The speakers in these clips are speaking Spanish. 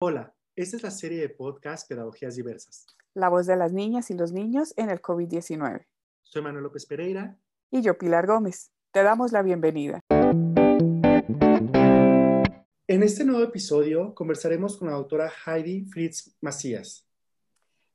Hola, esta es la serie de podcast Pedagogías Diversas. La voz de las niñas y los niños en el COVID-19. Soy Manuel López Pereira. Y yo, Pilar Gómez. Te damos la bienvenida. En este nuevo episodio conversaremos con la doctora Heidi Fritz Macías.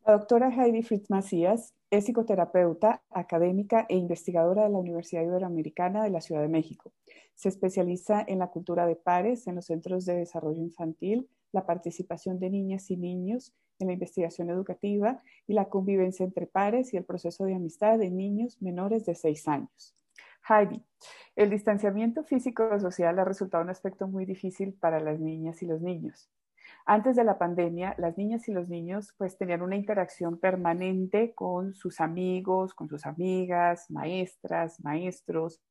La doctora Heidi Fritz Macías es psicoterapeuta, académica e investigadora de la Universidad Iberoamericana de la Ciudad de México. Se especializa en la cultura de pares en los centros de desarrollo infantil, la participación de niñas y niños en la investigación educativa y la convivencia entre pares y el proceso de amistad de niños menores de 6 años. Heidi, el distanciamiento físico-social ha resultado un aspecto muy difícil para las niñas y los niños. Antes de la pandemia, las niñas y los niños pues tenían una interacción permanente con sus amigos, con sus amigas, maestras, maestros,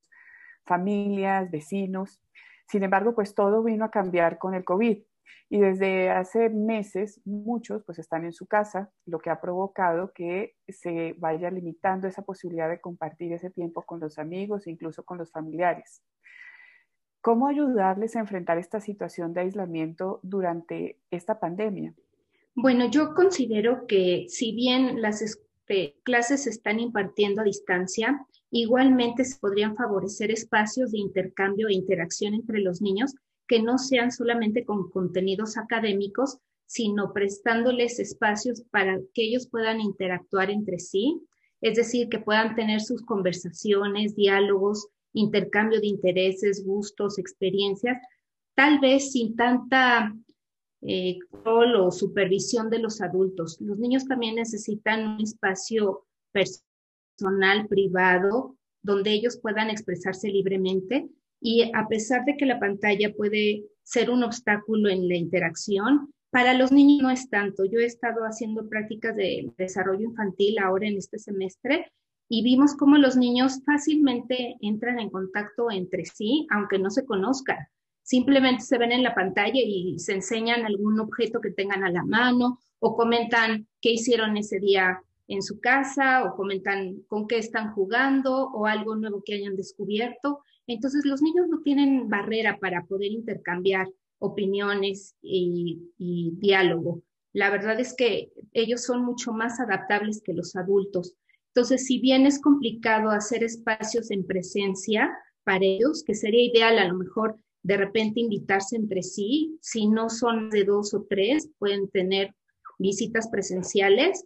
familias, vecinos. Sin embargo, pues todo vino a cambiar con el COVID. Y desde hace meses, muchos pues están en su casa, lo que ha provocado que se vaya limitando esa posibilidad de compartir ese tiempo con los amigos e incluso con los familiares. ¿Cómo ayudarles a enfrentar esta situación de aislamiento durante esta pandemia? Bueno, yo considero que si bien las este, clases se están impartiendo a distancia, igualmente se podrían favorecer espacios de intercambio e interacción entre los niños que no sean solamente con contenidos académicos, sino prestándoles espacios para que ellos puedan interactuar entre sí, es decir, que puedan tener sus conversaciones, diálogos, intercambio de intereses, gustos, experiencias, tal vez sin tanta eh, control o supervisión de los adultos. Los niños también necesitan un espacio personal, privado, donde ellos puedan expresarse libremente y a pesar de que la pantalla puede ser un obstáculo en la interacción, para los niños no es tanto. Yo he estado haciendo prácticas de desarrollo infantil ahora en este semestre y vimos cómo los niños fácilmente entran en contacto entre sí, aunque no se conozcan. Simplemente se ven en la pantalla y se enseñan algún objeto que tengan a la mano o comentan qué hicieron ese día en su casa o comentan con qué están jugando o algo nuevo que hayan descubierto. Entonces los niños no tienen barrera para poder intercambiar opiniones y, diálogo. La verdad es que ellos son mucho más adaptables que los adultos. Entonces, si bien es complicado hacer espacios en presencia para ellos, que sería ideal a lo mejor de repente invitarse entre sí, si no son de dos o tres, pueden tener visitas presenciales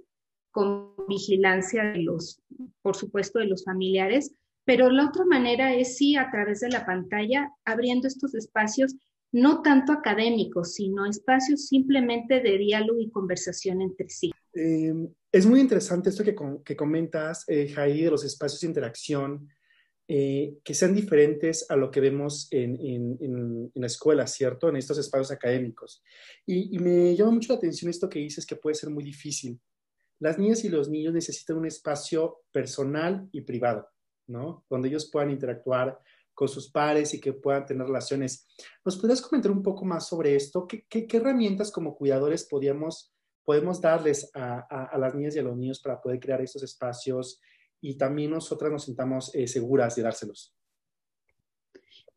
con vigilancia de los, por supuesto, de los familiares, pero la otra manera es sí a través de la pantalla, abriendo estos espacios no tanto académicos, sino espacios simplemente de diálogo y conversación entre sí. Eh, es muy interesante esto que, comentas, eh, de los espacios de interacción, eh, que sean diferentes a lo que vemos en, la escuela, ¿cierto? En estos espacios académicos. Y, me llama mucho la atención esto que dices, que puede ser muy difícil. Las niñas y los niños necesitan un espacio personal y privado, ¿no? Donde ellos puedan interactuar con sus pares y que puedan tener relaciones. ¿Nos podrías comentar un poco más sobre esto? ¿Qué, herramientas como cuidadores podríamos podemos darles a, las niñas y a los niños para poder crear estos espacios y también nosotras nos sintamos eh, seguras de dárselos?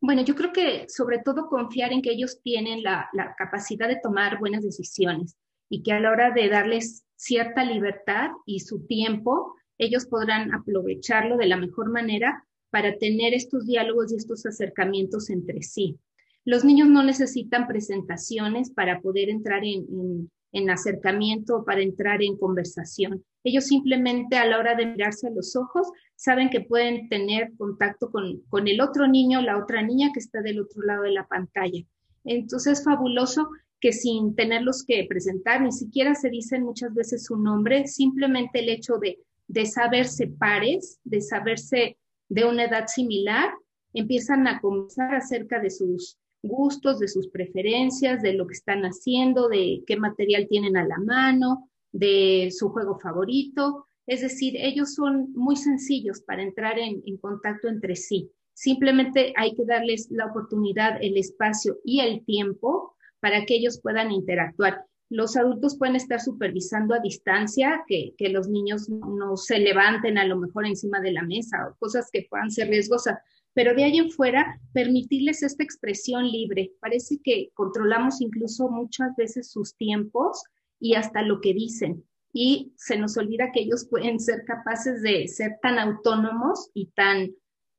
Bueno, yo creo que sobre todo confiar en que ellos tienen la, la, capacidad de tomar buenas decisiones y que a la hora de darles cierta libertad y su tiempo, ellos podrán aprovecharlo de la mejor manera para tener estos diálogos y estos acercamientos entre sí. Los niños no necesitan presentaciones para poder entrar en, en acercamiento para entrar en conversación. Ellos simplemente a la hora de mirarse a los ojos saben que pueden tener contacto con, con el otro niño, la otra niña que está del otro lado de la pantalla. Entonces es fabuloso que sin tenerlos que presentar, ni siquiera se dicen muchas veces su nombre, simplemente el hecho de, de saberse pares, de saberse de una edad similar, empiezan a conversar acerca de sus gustos, de sus preferencias, de lo que están haciendo, de qué material tienen a la mano, de su juego favorito. Es decir, ellos son muy sencillos para entrar en, contacto entre sí. Simplemente hay que darles la oportunidad, el espacio y el tiempo para que ellos puedan interactuar. Los adultos pueden estar supervisando a distancia, que, los niños no, no se levanten a lo mejor encima de la mesa o cosas que puedan ser riesgosas, pero de ahí en fuera permitirles esta expresión libre. Parece que controlamos incluso muchas veces sus tiempos y hasta lo que dicen. Y se nos olvida que ellos pueden ser capaces de ser tan autónomos y tan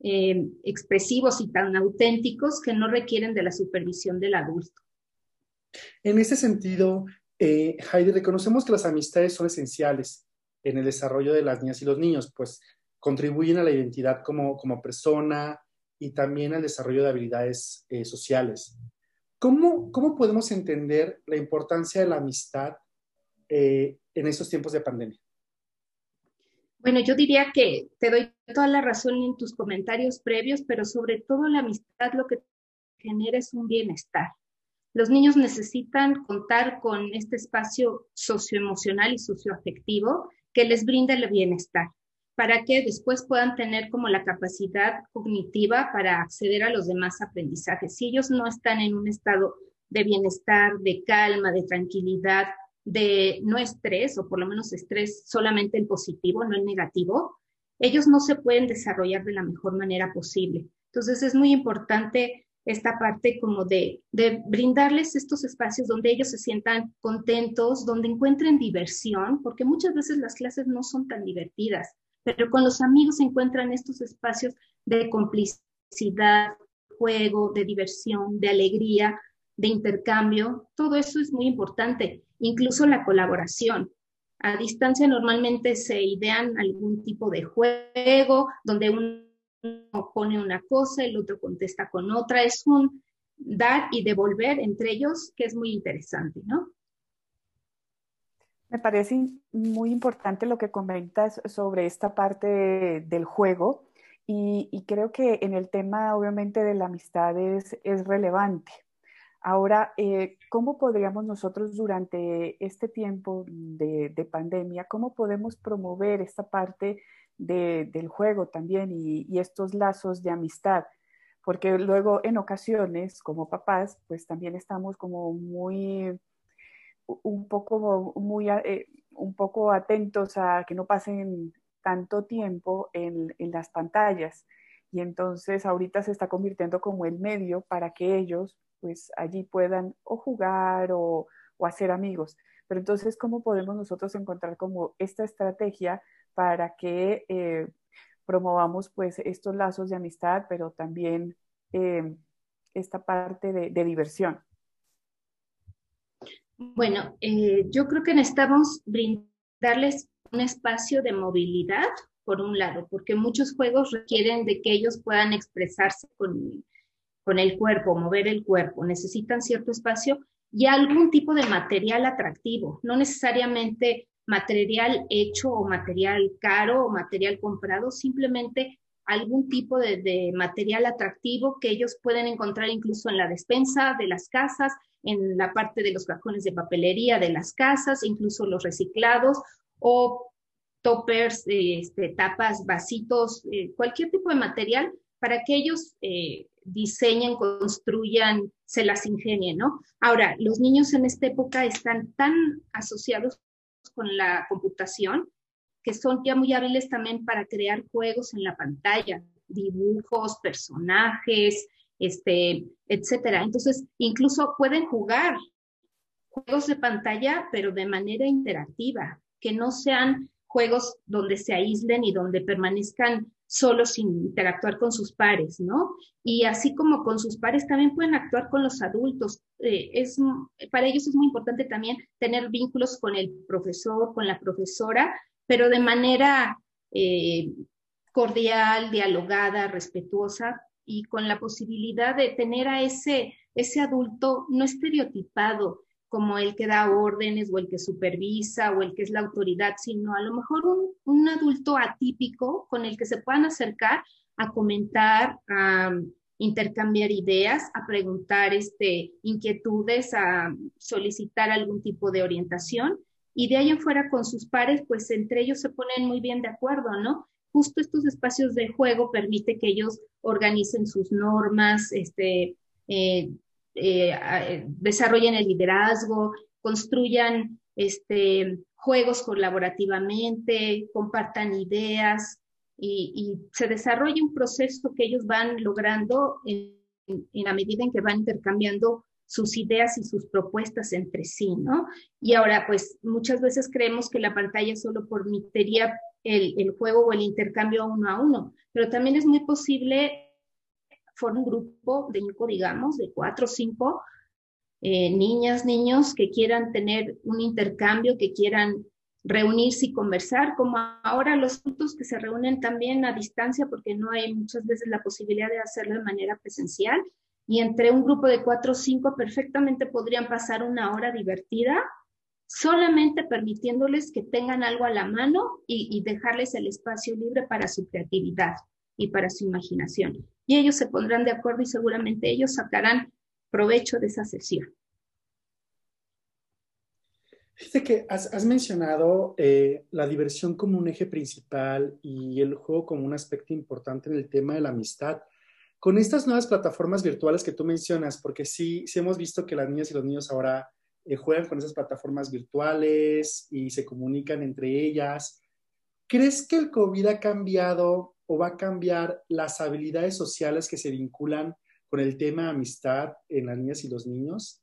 eh, expresivos y tan auténticos que no requieren de la supervisión del adulto. En ese sentido, eh, Heidi, reconocemos que las amistades son esenciales en el desarrollo de las niñas y los niños, pues contribuyen a la identidad como, como persona y también al desarrollo de habilidades eh, sociales. ¿Cómo, ¿Cómo, podemos entender la importancia de la amistad eh, en estos tiempos de pandemia? Bueno, yo diría que te doy toda la razón en tus comentarios previos, pero sobre todo la amistad lo que genera es un bienestar. Los niños necesitan contar con este espacio socioemocional y socioafectivo que les brinde el bienestar para que después puedan tener como la capacidad cognitiva para acceder a los demás aprendizajes. Si ellos no están en un estado de bienestar, de calma, de tranquilidad, de no estrés, o por lo menos estrés solamente el positivo, no el negativo, ellos no se pueden desarrollar de la mejor manera posible. Entonces es muy importante esta parte como de, de, brindarles estos espacios donde ellos se sientan contentos, donde encuentren diversión, porque muchas veces las clases no son tan divertidas, pero con los amigos se encuentran estos espacios de complicidad, juego, de diversión, de alegría, de intercambio. Todo eso es muy importante, incluso la colaboración. A distancia normalmente se idean algún tipo de juego donde uno pone una cosa, el otro contesta con otra. Es un dar y devolver entre ellos que es muy interesante, ¿no? Me parece muy importante lo que comentas sobre esta parte del juego y, creo que en el tema obviamente de la amistad es, relevante. Ahora, eh, ¿cómo podríamos nosotros durante este tiempo de, pandemia, cómo podemos promover esta parte del juego también y, estos lazos de amistad? Porque luego en ocasiones como papás, pues también estamos como muy un poco, muy, eh, un poco atentos a que no pasen tanto tiempo en, en, las pantallas. Y entonces ahorita se está convirtiendo como el medio para que ellos pues allí puedan o jugar o, hacer amigos. Pero entonces, ¿cómo podemos nosotros encontrar como esta estrategia para que eh, promovamos pues estos lazos de amistad, pero también eh, esta parte de, de diversión? Bueno, eh, yo creo que necesitamos brindarles un espacio de movilidad, por un lado, porque muchos juegos requieren de que ellos puedan expresarse con, con el cuerpo, mover el cuerpo, necesitan cierto espacio y algún tipo de material atractivo, no necesariamente material hecho o material caro o material comprado, simplemente algún tipo de, material atractivo que ellos pueden encontrar incluso en la despensa de las casas, en la parte de los cajones de papelería de las casas, incluso los reciclados o toppers, este, tapas, vasitos, eh, cualquier tipo de material para que ellos eh, diseñen, construyan, se las ingenien, ¿no? Ahora, los niños en esta época están tan asociados con la computación que son ya muy hábiles también para crear juegos en la pantalla, dibujos, personajes, este, etcétera. Entonces, incluso pueden jugar juegos de pantalla, pero de manera interactiva, que no sean juegos donde se aíslen y donde permanezcan solos sin interactuar con sus pares, ¿no? Y así como con sus pares, también pueden actuar con los adultos. Eh, es, para ellos es muy importante también tener vínculos con el profesor, con la profesora, pero de manera eh, cordial, dialogada, respetuosa, y con la posibilidad de tener a ese, ese adulto no estereotipado como el que da órdenes o el que supervisa o el que es la autoridad, sino a lo mejor un, adulto atípico con el que se puedan acercar a comentar, a intercambiar ideas, a preguntar este, inquietudes, a solicitar algún tipo de orientación. Y de ahí en fuera con sus pares, pues entre ellos se ponen muy bien de acuerdo, ¿no? justo estos espacios de juego permite que ellos organicen sus normas, este, eh, eh, eh, desarrollen el liderazgo, construyan este, juegos colaborativamente, compartan ideas, y, se desarrolla un proceso que ellos van logrando en, en la medida en que van intercambiando sus ideas y sus propuestas entre sí, ¿no? Y ahora, pues muchas veces creemos que la pantalla solo permitiría el, el juego o el intercambio uno a uno, pero también es muy posible un grupo de cinco, digamos, de cuatro o cinco eh, niñas, niños que quieran tener un intercambio, que quieran reunirse y conversar, como ahora los adultos que se reúnen también a distancia porque no hay muchas veces la posibilidad de hacerlo de manera presencial. Y entre un grupo de cuatro o cinco perfectamente podrían pasar una hora divertida, solamente permitiéndoles que tengan algo a la mano y dejarles el espacio libre para su creatividad y para su imaginación. Y ellos se pondrán de acuerdo y seguramente ellos sacarán provecho de esa sesión. Fíjate que has, mencionado eh, la diversión como un eje principal y el juego como un aspecto importante en el tema de la amistad. Con estas nuevas plataformas virtuales que tú mencionas, porque sí, sí hemos visto que las niñas y los niños ahora eh, juegan con esas plataformas virtuales y se comunican entre ellas. ¿Crees que el COVID ha cambiado o va a cambiar las habilidades sociales que se vinculan con el tema amistad en las niñas y los niños?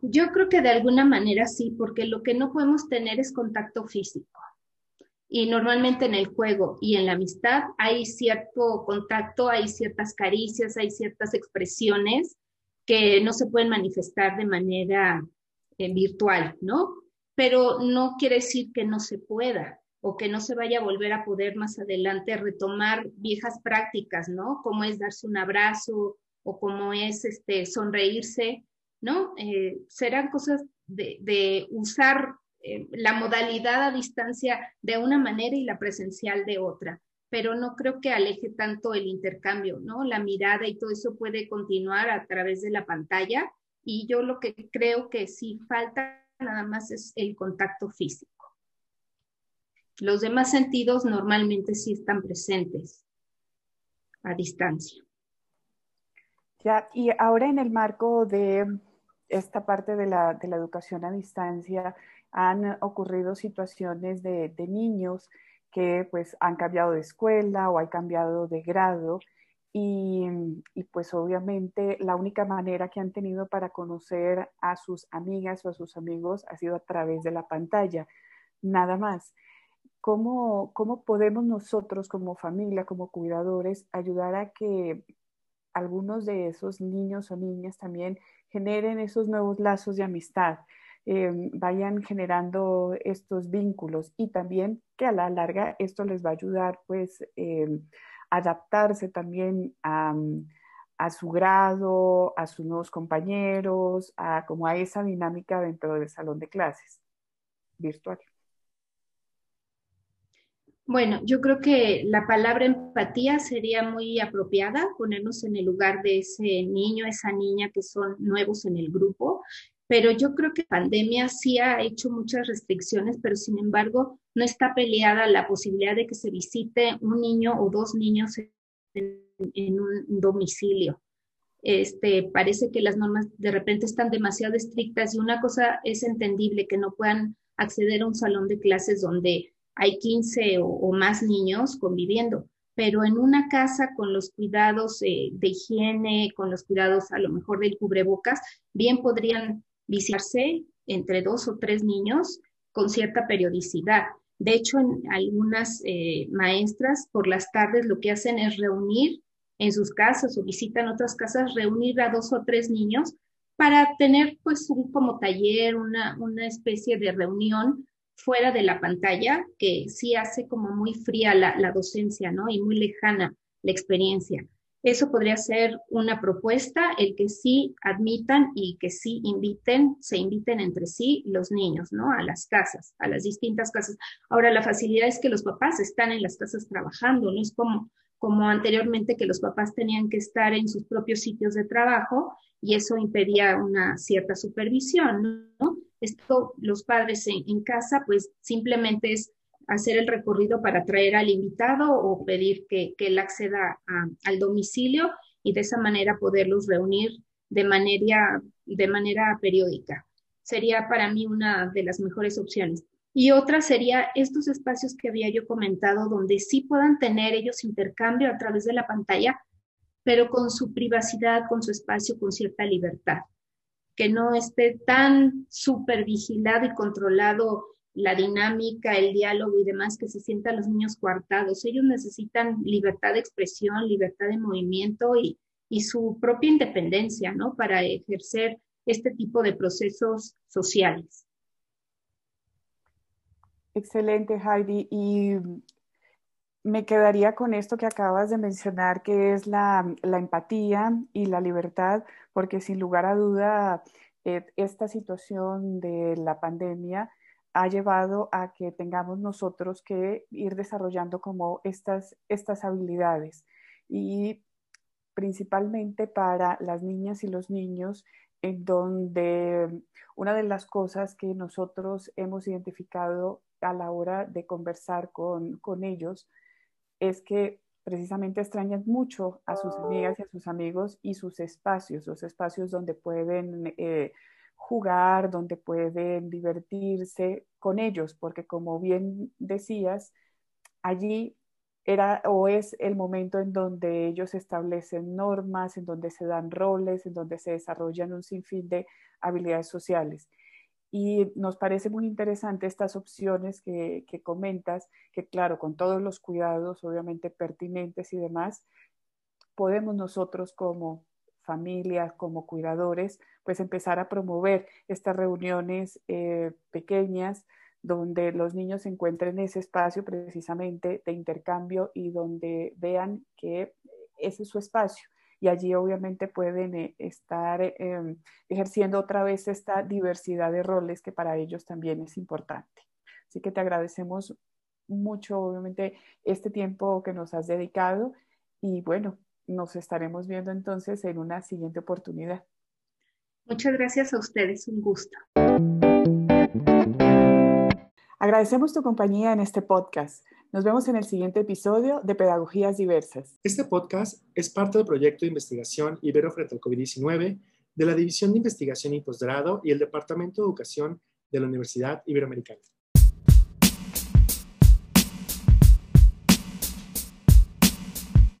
Yo creo que de alguna manera sí, porque lo que no podemos tener es contacto físico. Y normalmente en el juego y en la amistad hay cierto contacto, hay ciertas caricias, hay ciertas expresiones que no se pueden manifestar de manera eh, virtual, ¿no? Pero no quiere decir que no se pueda o que no se vaya a volver a poder más adelante retomar viejas prácticas, ¿no? Como es darse un abrazo o como es este, sonreírse ¿no? Eh, serán cosas de, usar eh, la modalidad a distancia de una manera y la presencial de otra, pero no creo que aleje tanto el intercambio, ¿no? La mirada y todo eso puede continuar a través de la pantalla y yo lo que creo que sí falta nada más es el contacto físico. Los demás sentidos normalmente sí están presentes a distancia. Ya, y ahora en el marco de esta parte de la, educación a distancia han ocurrido situaciones de, niños que pues han cambiado de escuela o han cambiado de grado y, pues obviamente la única manera que han tenido para conocer a sus amigas o a sus amigos ha sido a través de la pantalla, nada más. ¿Cómo, cómo podemos nosotros como familia, como cuidadores, ayudar a que algunos de esos niños o niñas también generen esos nuevos lazos de amistad, eh, vayan generando estos vínculos y también que a la larga esto les va a ayudar pues eh, adaptarse también a, a, su grado, a sus nuevos compañeros, a como a esa dinámica dentro del salón de clases virtual. Bueno, yo creo que la palabra empatía sería muy apropiada, ponernos en el lugar de ese niño, esa niña que son nuevos en el grupo, pero yo creo que la pandemia sí ha hecho muchas restricciones, pero sin embargo no está peleada la posibilidad de que se visite un niño o dos niños en, un domicilio. Este, parece que las normas de repente están demasiado estrictas y una cosa es entendible que no puedan acceder a un salón de clases donde hay 15 o, más niños conviviendo, pero en una casa con los cuidados eh, de higiene, con los cuidados a lo mejor del cubrebocas, bien podrían visitarse entre dos o tres niños con cierta periodicidad. De hecho, en algunas eh, maestras por las tardes lo que hacen es reunir en sus casas o visitan otras casas, reunir a dos o tres niños para tener pues un como taller, una, una especie de reunión fuera de la pantalla, que sí hace como muy fría la, docencia, ¿no? Y muy lejana la experiencia. Eso podría ser una propuesta, el que sí admitan y que sí inviten, se inviten entre sí los niños, ¿no? A las casas, a las distintas casas. Ahora, la facilidad es que los papás están en las casas trabajando, no es como, como anteriormente que los papás tenían que estar en sus propios sitios de trabajo y eso impedía una cierta supervisión, ¿no? Esto, los padres en, casa, pues simplemente es hacer el recorrido para traer al invitado o pedir que, él acceda al domicilio y de esa manera poderlos reunir de manera, de manera periódica. Sería para mí una de las mejores opciones. Y otra sería estos espacios que había yo comentado, donde sí puedan tener ellos intercambio a través de la pantalla, pero con su privacidad, con su espacio, con cierta libertad. Que no esté tan súper vigilado y controlado la dinámica, el diálogo y demás, que se sientan los niños coartados. Ellos necesitan libertad de expresión, libertad de movimiento y, y su propia independencia, ¿no? Para ejercer este tipo de procesos sociales. Excelente, Heidi. Y me quedaría con esto que acabas de mencionar, que es la, empatía y la libertad, porque sin lugar a duda, eh, esta situación de la pandemia ha llevado a que tengamos nosotros que ir desarrollando como estas, estas habilidades. Y principalmente para las niñas y los niños, en donde una de las cosas que nosotros hemos identificado a la hora de conversar con, ellos es que precisamente extrañan mucho a sus amigas y a sus amigos y sus espacios, los espacios donde pueden eh, jugar, donde pueden divertirse con ellos, porque como bien decías, allí era o es el momento en donde ellos establecen normas, en donde se dan roles, en donde se desarrollan un sinfín de habilidades sociales. Y nos parece muy interesante estas opciones que, comentas, que claro, con todos los cuidados obviamente pertinentes y demás, podemos nosotros como familia, como cuidadores, pues empezar a promover estas reuniones eh, pequeñas donde los niños encuentren ese espacio precisamente de intercambio y donde vean que ese es su espacio y allí obviamente pueden eh, estar em, ejerciendo otra vez esta diversidad de roles que para ellos también es importante. Así que te agradecemos mucho, obviamente, este tiempo que nos has dedicado y bueno, nos estaremos viendo entonces en una siguiente oportunidad. Muchas gracias a ustedes, un gusto. Agradecemos tu compañía en este podcast. Nos vemos en el siguiente episodio de Pedagogías Diversas. Este podcast es parte del proyecto de investigación Ibero frente al COVID-19 de la División de Investigación y Posgrado y el Departamento de Educación de la Universidad Iberoamericana.